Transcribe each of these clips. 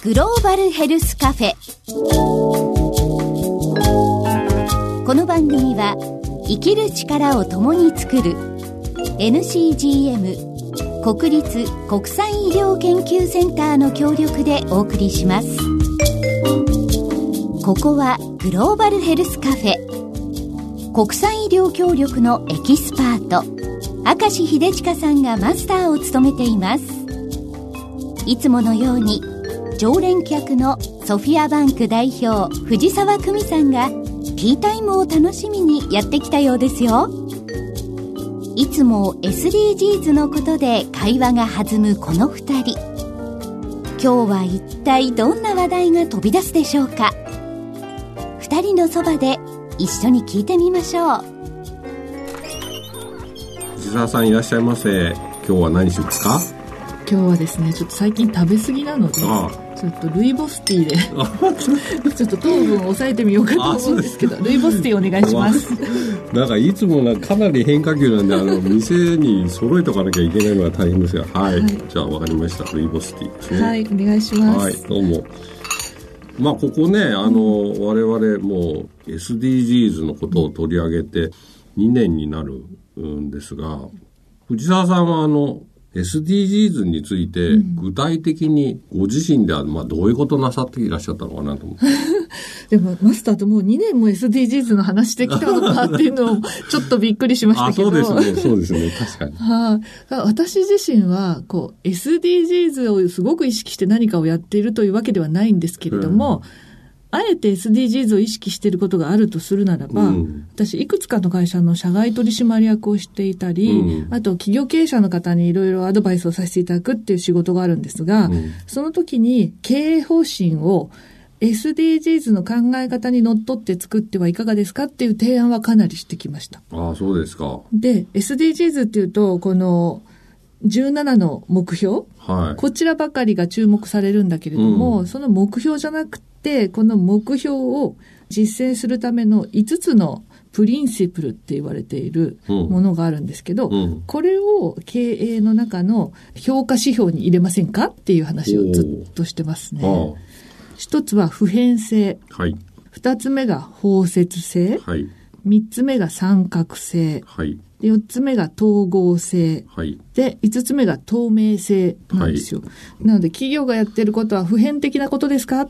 グローバルヘルスカフェ。この番組は生きる力を共に作る NCGM 国立国際医療研究センターの協力でお送りします。ここはグローバルヘルスカフェ。国際医療協力のエキスパート。明石秀親さんがマスターを務めています。いつものように常連客のソフィアバンク代表藤沢久美さんがティータイムを楽しみにやってきたようですよ。いつも SDGs のことで会話が弾むこの2人。今日は一体どんな話題が飛び出すでしょうか。2人のそばで一緒に聞いてみましょう。藤沢さんいらっしゃいませ。今日は何しますか？今日はですねちょっと最近食べ過ぎなので。あちょっとルイボスティーで。ちょっと糖分を抑えてみようかと思うんですけど。ルイボスティーお願いします。なんかいつもなかなり変化球なんであの店に揃えとかなきゃいけないのが大変ですが。はい、はい。じゃあわかりました。ルイボスティーですね。はいお願いします、はい、どうも。まあ、ここね、あの、我々もう SDGs のことを取り上げて2年になるんですが、藤沢さんはあの、SDGs について具体的にご自身では、まあ、どういうことなさっていらっしゃったのかなと思って。でもマスターともう2年も SDGs の話してきたのかっていうのを ちょっとびっくりしましたあ、けど。そうですね、そうですね、確かに。はい、私自身は、こう、SDGs をすごく意識して何かをやっているというわけではないんですけれども、あえて SDGs を意識していることがあるとするならば、うん私、いくつかの会社の社外取締役をしていたり、うんあと企業経営者の方にいろいろアドバイスをさせていただくっていう仕事があるんですが、うんその時に経営方針を SDGs の考え方にのっとって作ってはいかがですかっていう提案はかなりしてきました。あそうですか。で、SDGs っていうと、この17の目標、はい。こちらばかりが注目されるんだけれども、うんその目標じゃなくて、この目標を実践するための5つのプリンシプルって言われているうんものがあるんですけど、うんこれを経営の中の評価指標に入れませんか？っていう話をずっとしてますね。あ一つは普遍性、はい。二つ目が包摂性、はい。三つ目が三角性、はい。で四つ目が統合性、はい。で、5つ目が透明性なんですよ。なので、企業がやってることは普遍的なことですか？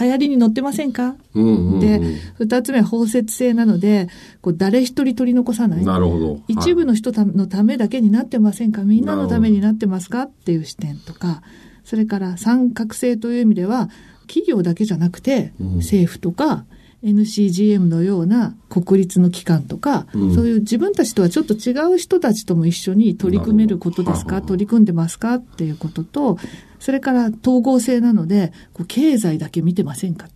流行りに乗ってませんか？うんうん、うん。で、2つ目は包摂性なので、こう誰一人取り残さない。なるほど。一部の人のためだけになってませんか？みんなのためになってますか？っていう視点とか、それから三角性という意味では、企業だけじゃなくて、うん政府とか、NCGM のような国立の機関とか、うん。そういう自分たちとはちょっと違う人たちとも一緒に取り組めることですか？取り組んでますか？っていうことと、それから統合性なので、こう経済だけ見てませんか？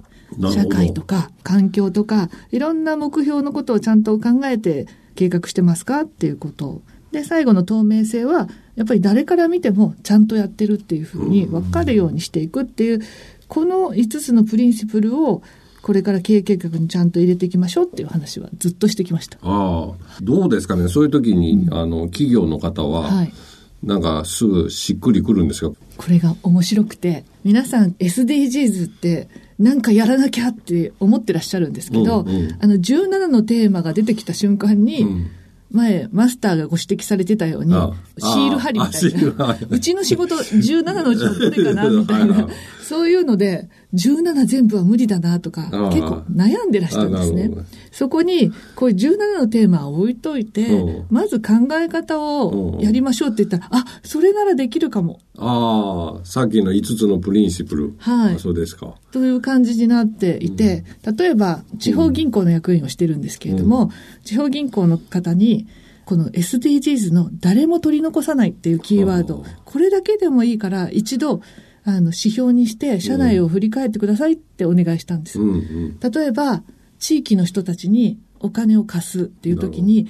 社会とか環境とか、いろんな目標のことをちゃんと考えて計画してますか？っていうこと。で、最後の透明性は、やっぱり誰から見てもちゃんとやってるっていうふうに分かるようにしていくっていう、この5つのプリンシプルを、これから経営計画にちゃんと入れていきましょうっていう話はずっとしてきました。ああ、どうですかね？そういう時に、あの、企業の方は、はい。なんかすぐしっくりくるんですが、これが面白くて、皆さん SDGs ってなんかやらなきゃって思ってらっしゃるんですけど、うんうんあの17のテーマが出てきた瞬間に、うん前、マスターがご指摘されてたようにあ、シール貼りみあシール貼りたいな。うちの仕事17のうちのどれかな みたいな。そういうので、17全部は無理だなとか、あ結構悩んでらしたんですね。そこに、こういう17のテーマを置いといてうん、まず考え方をやりましょうって言ったら、あ、それならできるかも。ああ、さっきの5つのプリンシプル。はいあそうですか。という感じになっていて、例えば地方銀行の役員をしてるんですけれども、地方銀行の方に、この SDGs の誰も取り残さないっていうキーワード、これだけでもいいから一度、あの、指標にして社内を振り返ってくださいってお願いしたんです。うんうん。例えば、地域の人たちにお金を貸すっていう時に、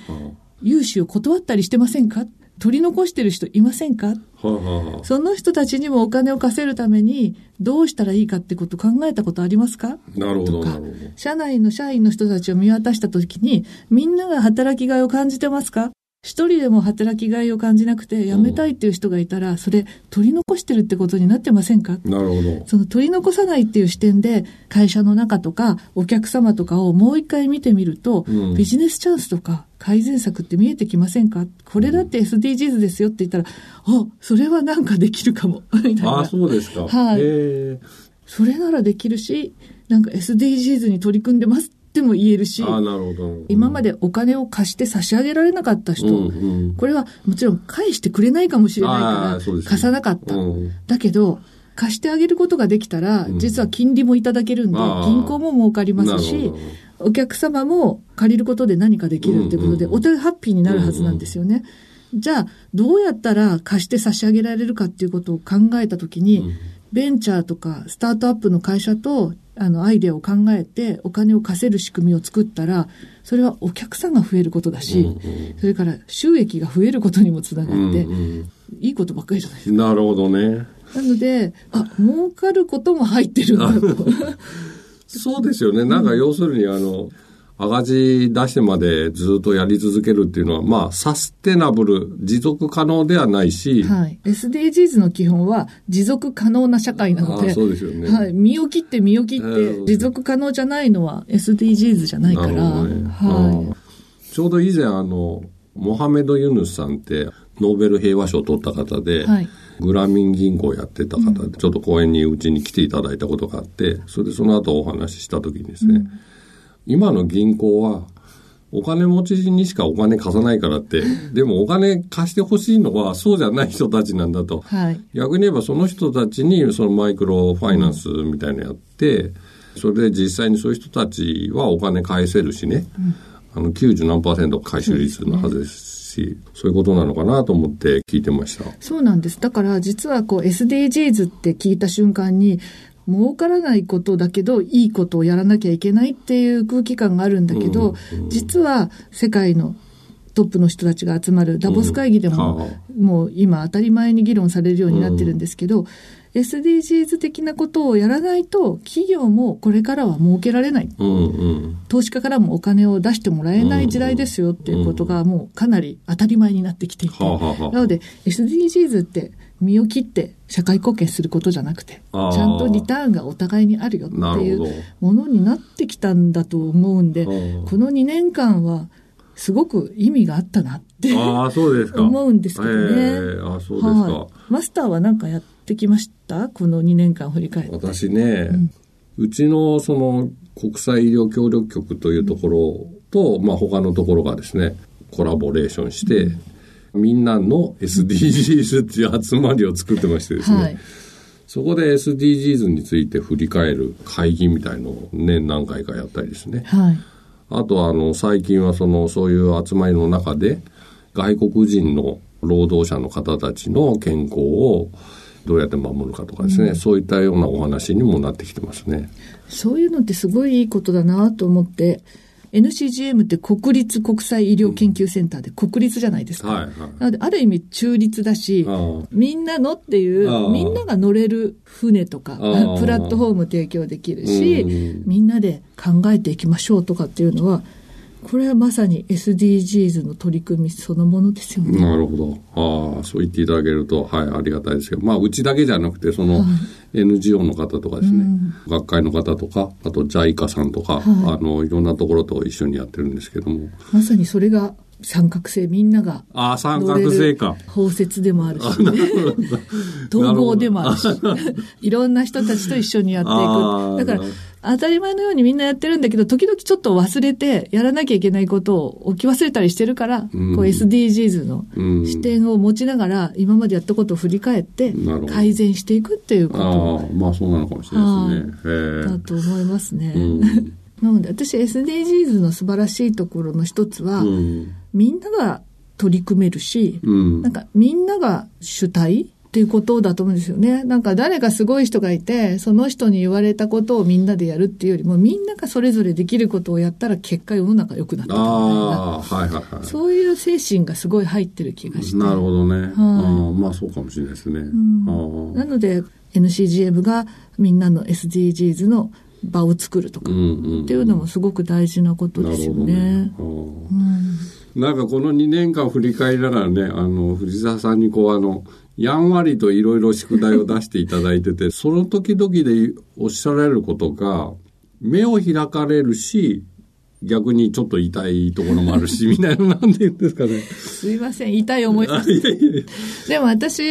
融資を断ったりしてませんか取り残してる人いませんか？はあ、はあはあ、その人たちにもお金を貸せるためにどうしたらいいかってこと考えたことありますか？なるほど、とか。なるほど。社内の社員の人たちを見渡したときに、みんなが働きがいを感じてますか？一人でも働きがいを感じなくて辞めたいっていう人がいたら、それ取り残してるってことになってませんか？なるほど。その取り残さないっていう視点で会社の中とかお客様とかをもう一回見てみると、うんビジネスチャンスとか改善策って見えてきませんか？これだって SDGs ですよって言ったら、あ、それはなんかできるかも。みたいな。ああ、そうですか。はいそれならできるし、なんか SDGs に取り組んでますっても言えるし、ああ、なるほど。今までお金を貸して差し上げられなかった人、うんうん。これはもちろん返してくれないかもしれないあから貸さなかった。うん。だけど、貸してあげることができたら、実は金利もいただけるんで、銀行も儲かりますしお客様も借りることで何かできるってことで、うんうんお互いハッピーになるはずなんですよね。じゃあ、どうやったら貸して差し上げられるかっていうことを考えたときに、ベンチャーとかスタートアップの会社と、あの、アイデアを考えてお金を貸せる仕組みを作ったら、それはお客さんが増えることだし、それから収益が増えることにもつながって、うんうんいいことばっかりじゃないですか。なるほどね。なので、あ、儲かることも入ってるんだと。そうですよね。なんか要するにあの、赤字出してまでずっとやり続けるっていうのは、まあ、サステナブル、持続可能ではないし、はい。SDGs の基本は持続可能な社会なので、あそうですよね。はい。身を切って身を切っうてん持続可能じゃないのは SDGs じゃないから、ね。はちょうど以前あの、モハメド・ユヌスさんって、ノーベル平和賞を取った方で、はい。グラミン銀行やってた方で、ちょっと講演にうちに来ていただいたことがあって、それでその後お話しした時にですね、今の銀行は、お金持ちにしかお金貸さないからって、でもお金貸してほしいのはそうじゃない人たちなんだと。い。はい。逆に言えばその人たちにそのマイクロファイナンスみたいなのやって、それで実際にそういう人たちはお金返せるしね、あの90何パーセント回収率のはずですし、そういうことなのかなと思って聞いてました。そうなんです。だから実はこう SDGs って聞いた瞬間に、儲からないことだけど、いいことをやらなきゃいけないっていう空気感があるんだけど、実は世界のトップの人たちが集まるダボス会議でも、もう今当たり前に議論されるようになってるんですけど、SDGs 的なことをやらないと、企業もこれからは儲けられない。うんうん。投資家からもお金を出してもらえない時代ですよっていうことがもうかなり当たり前になってきていて。なので SDGs って身を切って社会貢献することじゃなくて、ちゃんとリターンがお互いにあるよっていうものになってきたんだと思うんで、この2年間はすごく意味があったなってああ、そうですか。思うんですけどね。ええあそうですか。はい。マスターは何かやってきました？この2年間振り返って。私ね、うちのその国際医療協力局というところと、まあ他のところがですね、コラボレーションして、みんなの SDGs っていう集まりを作ってましてですね、はい。そこで SDGs について振り返る会議みたいのを年何回かやったりですね。はい。あとはあの最近はそのそういう集まりの中で外国人の労働者の方たちの健康をどうやって守るかとかですね、そういったようなお話にもなってきてますね。そういうのってすごいいいことだなと思って、NCGM って国立国際医療研究センターで国立じゃないですか。はいはい。なので、ある意味中立だしみんなのっていう、みんなが乗れる船とか、プラットフォーム提供できるしうん、みんなで考えていきましょうとかっていうのは、これはまさに SDGs の取り組みそのものですよね。なるほど。ああ、そう言っていただけると、はい、ありがたいですけど、まあ、うちだけじゃなくて、その、NGO の方とかですね、学会の方とか、あと JICA さんとか、あの、いろんなところと一緒にやってるんですけども。まさにそれが三角形、みんながああ、三角形るか。包摂でもあるし、統合 でもあるし、いろんな人たちと一緒にやっていく。だから当たり前のようにみんなやってるんだけど、時々ちょっと忘れて、やらなきゃいけないことを置き忘れたりしてるから、うんこう SDGs のうん視点を持ちながら、今までやったことを振り返って改善していくっていうこああ、まあそうなのかもしれないですね。だと思いますね。うん なので、私 SDGs の素晴らしいところの一つは、え。うん。みんなが取り組めるし、うんなんかみんなが主体っていうことだと思うんですよね。なんか誰かすごい人がいて、その人に言われたことをみんなでやるっていうよりも、みんながそれぞれできることをやったら結果世の中良くなったみたいな。はいはいはい。そういう精神がすごい入ってる気がして。なるほどね。ああまあそうかもしれないですね。ああなので NCGM がみんなの SDGs の場を作るとかうんうんっていうのもすごく大事なことですよね。なるほどね。ああなんかこの2年間振り返りながらね、あの、藤沢さんにこうあの、やんわりといろいろ宿題を出していただいてて、その時々でおっしゃられることが、目を開かれるし、逆にちょっと痛いところもあるし、みたいな、なんて言うんですかね。すいません、痛い思いでも私、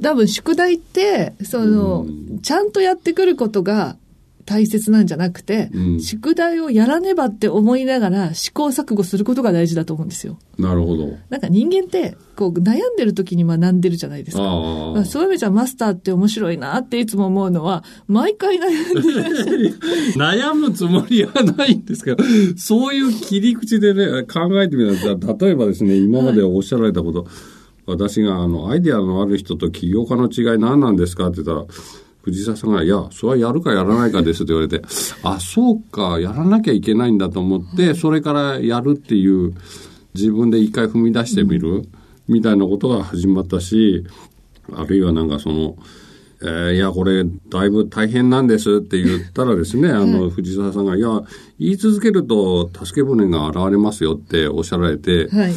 多分宿題って、その、ちゃんとやってくることが大切なんじゃなくて、うん宿題をやらねばって思いながら試行錯誤することが大事だと思うんですよ。なるほど。なんか人間って、こう悩んでる時に学んでるじゃないですか。ああまあそういう意味じゃマスターって面白いなっていつも思うのは、毎回悩んでる。悩むつもりはないんですけど、そういう切り口でね、考えてみたら、例えばですね、今までおっしゃられたこと、私が、あの、アイデアのある人と起業家の違い何なんですかって言ったら、藤沢さんが、いや、それはやるかやらないかですって言われて、あ、そうか、やらなきゃいけないんだと思って、それからやるっていう、自分で一回踏み出してみる、みたいなことが始まったし、あるいはなんかその、えーいや、これ、だいぶ大変なんですって言ったらですね、あの、藤沢さんが、いや、言い続けると、助け舟が現れますよっておっしゃられて、はい。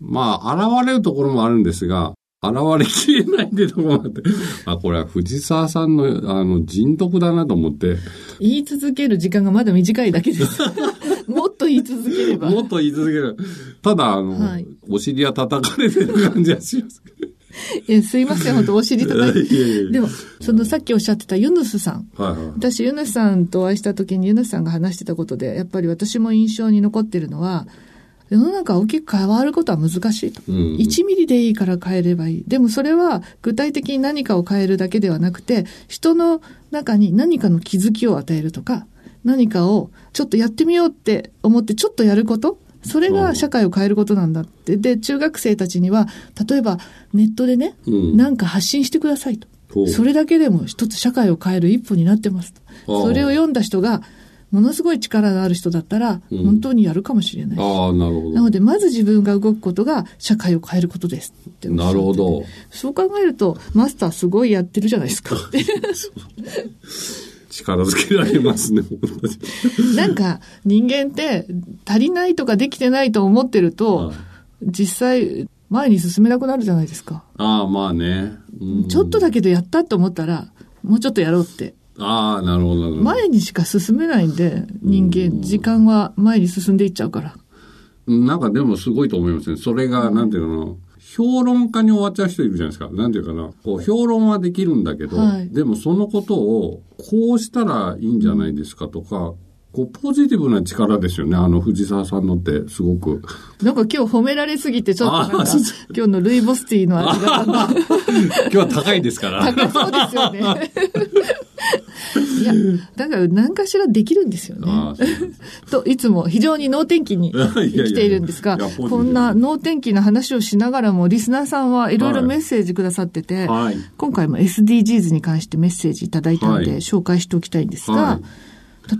まあ、現れるところもあるんですが、現れきれないってところもあって、あ、これは藤沢さんの、あの、人徳だなと思って、言い続ける時間がまだ短いだけです。もっと言い続ければ。もっと言い続ける。ただ、あの、はいお尻は叩かれてる感じがしますけど。いやすいません、本当お尻叩いて。いやいやでも、そのさっきおっしゃってたユヌスさん。はいはい。私、ユヌスさんとお会いした時にユヌスさんが話してたことで、やっぱり私も印象に残ってるのは、世の中大きく変わることは難しいと。うん1ミリでいいから変えればいい。でもそれは具体的に何かを変えるだけではなくて、人の中に何かの気づきを与えるとか、何かをちょっとやってみようって思ってちょっとやることそれが社会を変えることなんだって。で、中学生たちには、例えばネットでね、うんか発信してくださいと。それだけでも一つ社会を変える一歩になってますと。それを読んだ人が、ものすごい力のある人だったら、うん本当にやるかもしれない。ああ、なるほど。なので、まず自分が動くことが社会を変えることですってなるほど。そう考えると、マスターすごいやってるじゃないですか。力づけられますね。なんか、人間って足りないとかできてないと思ってると、はい実際、前に進めなくなるじゃないですか。ああ、まあね。うんちょっとだけどやったと思ったら、もうちょっとやろうって。ああ、なるほど、なるほど。前にしか進めないんで、人間、時間は前に進んでいっちゃうから。なんかでもすごいと思いますね。それが、なんていうの。評論家に終わっちゃう人いるじゃないですか。なんていうかな。こう、評論はできるんだけど、はいでもそのことを、こうしたらいいんじゃないですかとか、こう、ポジティブな力ですよね。あの、藤沢さんのって、すごく。なんか今日褒められすぎて、ちょっとなんか今日のルイボスティーの味が 今日は高いですから。高そうですよね。いや、だから何かしらできるんですよね。と、いつも非常に能天気に 生きているんですがこんな能天気な話をしながらも、リスナーさんはいろいろメッセージくださってて、はい今回も SDGs に関してメッセージいただいたので、はい紹介しておきたいんですが、は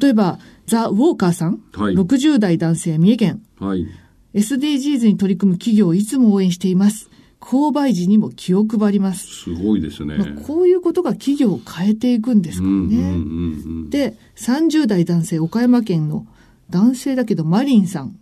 例えば、ザ・ウォーカーさん、はい60代男性、三重県、はい。SDGs に取り組む企業をいつも応援しています。購買時にも気を配ります。すごいですね。まあ、こういうことが企業を変えていくんですからね。うんうんうんうん。で、30代男性、岡山県の男性だけどマリンさん。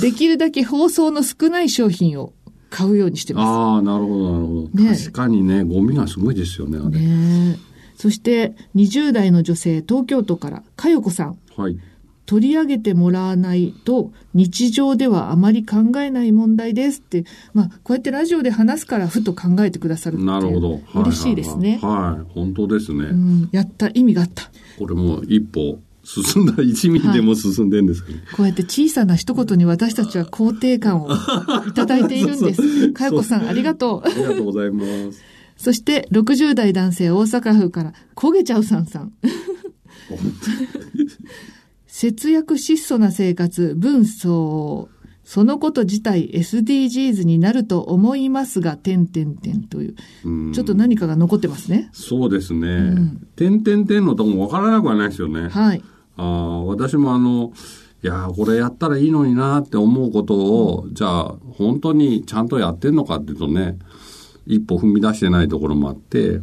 できるだけ包装の少ない商品を買うようにしてまああ、なるほど、なるほど。ね確かにね、ゴミがすごいですよね、あす。れ。ねえそして、20代の女性、東京都から、かよこさん。はい。取り上げてもらわないと日常ではあまり考えない問題ですって、まあ、こうやってラジオで話すからふと考えてくださるってなるほど。嬉しいですね。はいはいはい、はい本当ですね。うん、やった意味があった。これもう一歩進んだ、一ミリでも進んでんですけど。こうやって小さな一言に私たちは肯定感をいただいているんです。かよこさん、ありがとうあ。りがとうございます。そして、60代男性大阪府から、焦げちゃうさんさん。節約質素な生活、分相そのこと自体 SDGs になると思いますが、点点点という。うんちょっと何かが残ってますね。そうですね。点々点のとこもわからなくはないですよね。はい。あー私もあの、いやーこれやったらいいのになって思うことを、じゃあ本当にちゃんとやってんのかっていうとね、一歩踏み出してないところもあって、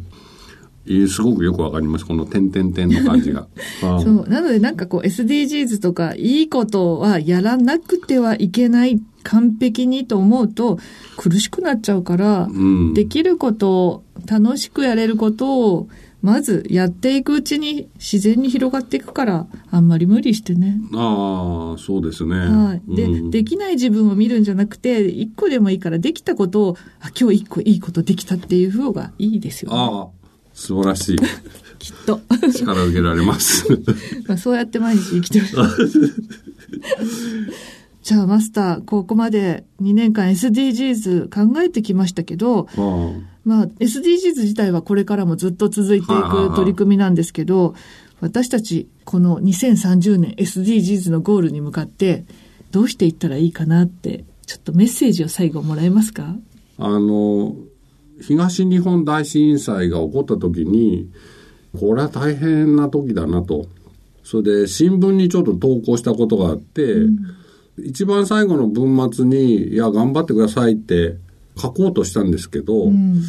えーすごくよくわかります。この点々点の感じが。そう。なのでなんかこう SDGs とかいいことはやらなくてはいけない完璧にと思うと苦しくなっちゃうから、うん。できることを楽しくやれることをまずやっていくうちに自然に広がっていくからあんまり無理してね。ああ、そうですね。はい。で、うんできない自分を見るんじゃなくて、一個でもいいからできたことを、あ、今日一個いいことできたっていう方がいいですよね。ああ、素晴らしい。きっと。力受けられます。まあそうやって毎日生きてる。じゃあマスター、ここまで2年間 SDGs 考えてきましたけど、まあ SDGs 自体はこれからもずっと続いていく取り組みなんですけど、私たちこの2030年 SDGs のゴールに向かってどうしていったらいいかなって、ちょっとメッセージを最後もらえますか？あの、東日本大震災が起こった時に、これは大変な時だなと。それで新聞にちょっと投稿したことがあって、一番最後の文末に、いや、頑張ってくださいって書こうとしたんですけど、うん。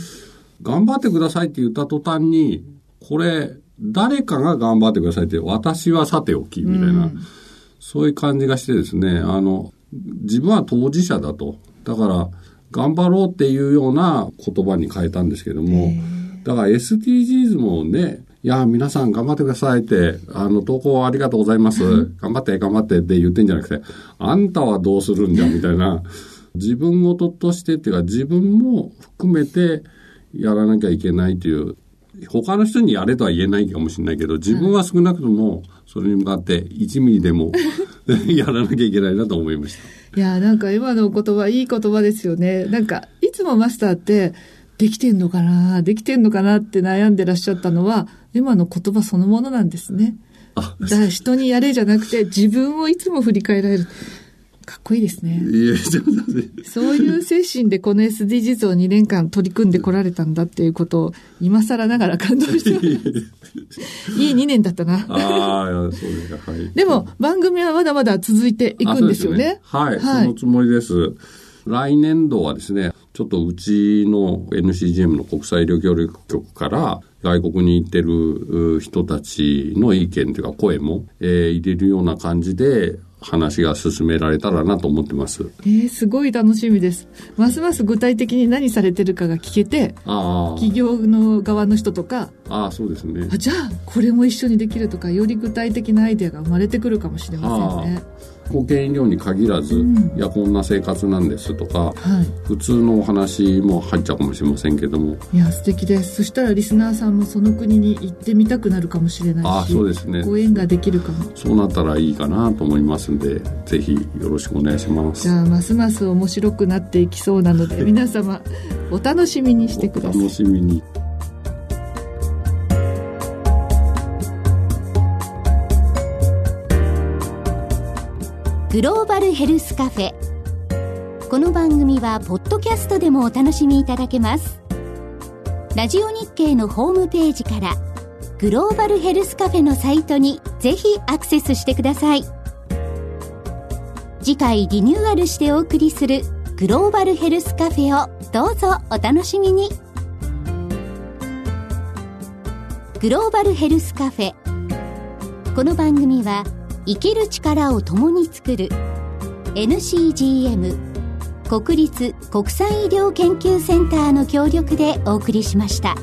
頑張ってくださいって言った途端に、これ、誰かが頑張ってくださいって、私はさておき、みたいな、そういう感じがしてですね、あの、自分は当事者だと。だから、頑張ろうっていうような言葉に変えたんですけども、だから SDGs もね、いや、皆さん頑張ってくださいって、あの、投稿ありがとうございます。頑張って、頑張ってって言ってんじゃなくて、あんたはどうするんじゃ、みたいな、自分事としてっていうか、自分も含めてやらなきゃいけないという、他の人にやれとは言えないかもしれないけど、自分は少なくとも、それに向かって1ミリでも やらなきゃいけないなと思いました。いや、なんか今の言葉、いい言葉ですよね。なんか、いつもマスターって、できてんのかな？できてんのかなって悩んでらっしゃったのは、今の言葉そのものなんですね。あ、だから人にやれじゃなくて、自分をいつも振り返られる。かっこいいですね。いや、ちょっと待ってそういう精神でこの SDGs を2年間取り組んでこられたんだっていうことを、今更ながら感動してます。いい2年だったな。ああ、そうですか。はい。でも、番組はまだまだ続いていくんですよね。あそうですはい、はいそのつもりです。来年度はですね、ちょっとうちの NCGM の国際医療協力局から外国に行ってるう人たちの意見というか声も、えー入れるような感じで話が進められたらなと思ってます。えー、すごい楽しみです。ますます具体的に何されてるかが聞けて、あ企業の側の人とか、あ、そうですねあ。じゃあこれも一緒にできるとか、より具体的なアイデアが生まれてくるかもしれませんね。保険医療に限らず、んいや、こんな生活なんですとか、はい。普通のお話も入っちゃうかもしれませんけども、いや、素敵です。そしたらリスナーさんもその国に行ってみたくなるかもしれないし、ああ、そうですね。ご縁ができるかも。そうなったらいいかなと思いますんで、ぜひよろしくお願いしますじ。ゃあ、ますます面白くなっていきそうなので、皆様、お楽しみにしてくださいお楽。しみに。グローバルヘルスカフェ。この番組はポッドキャストでもお楽しみいただけます。ラジオ日経のホームページからグローバルヘルスカフェのサイトにぜひアクセスしてください。次回リニューアルしてお送りするグローバルヘルスカフェをどうぞお楽しみに。グローバルヘルスカフェ。この番組は生きる力を共に作る NCGM 国立国際医療研究センターの協力でお送りしました。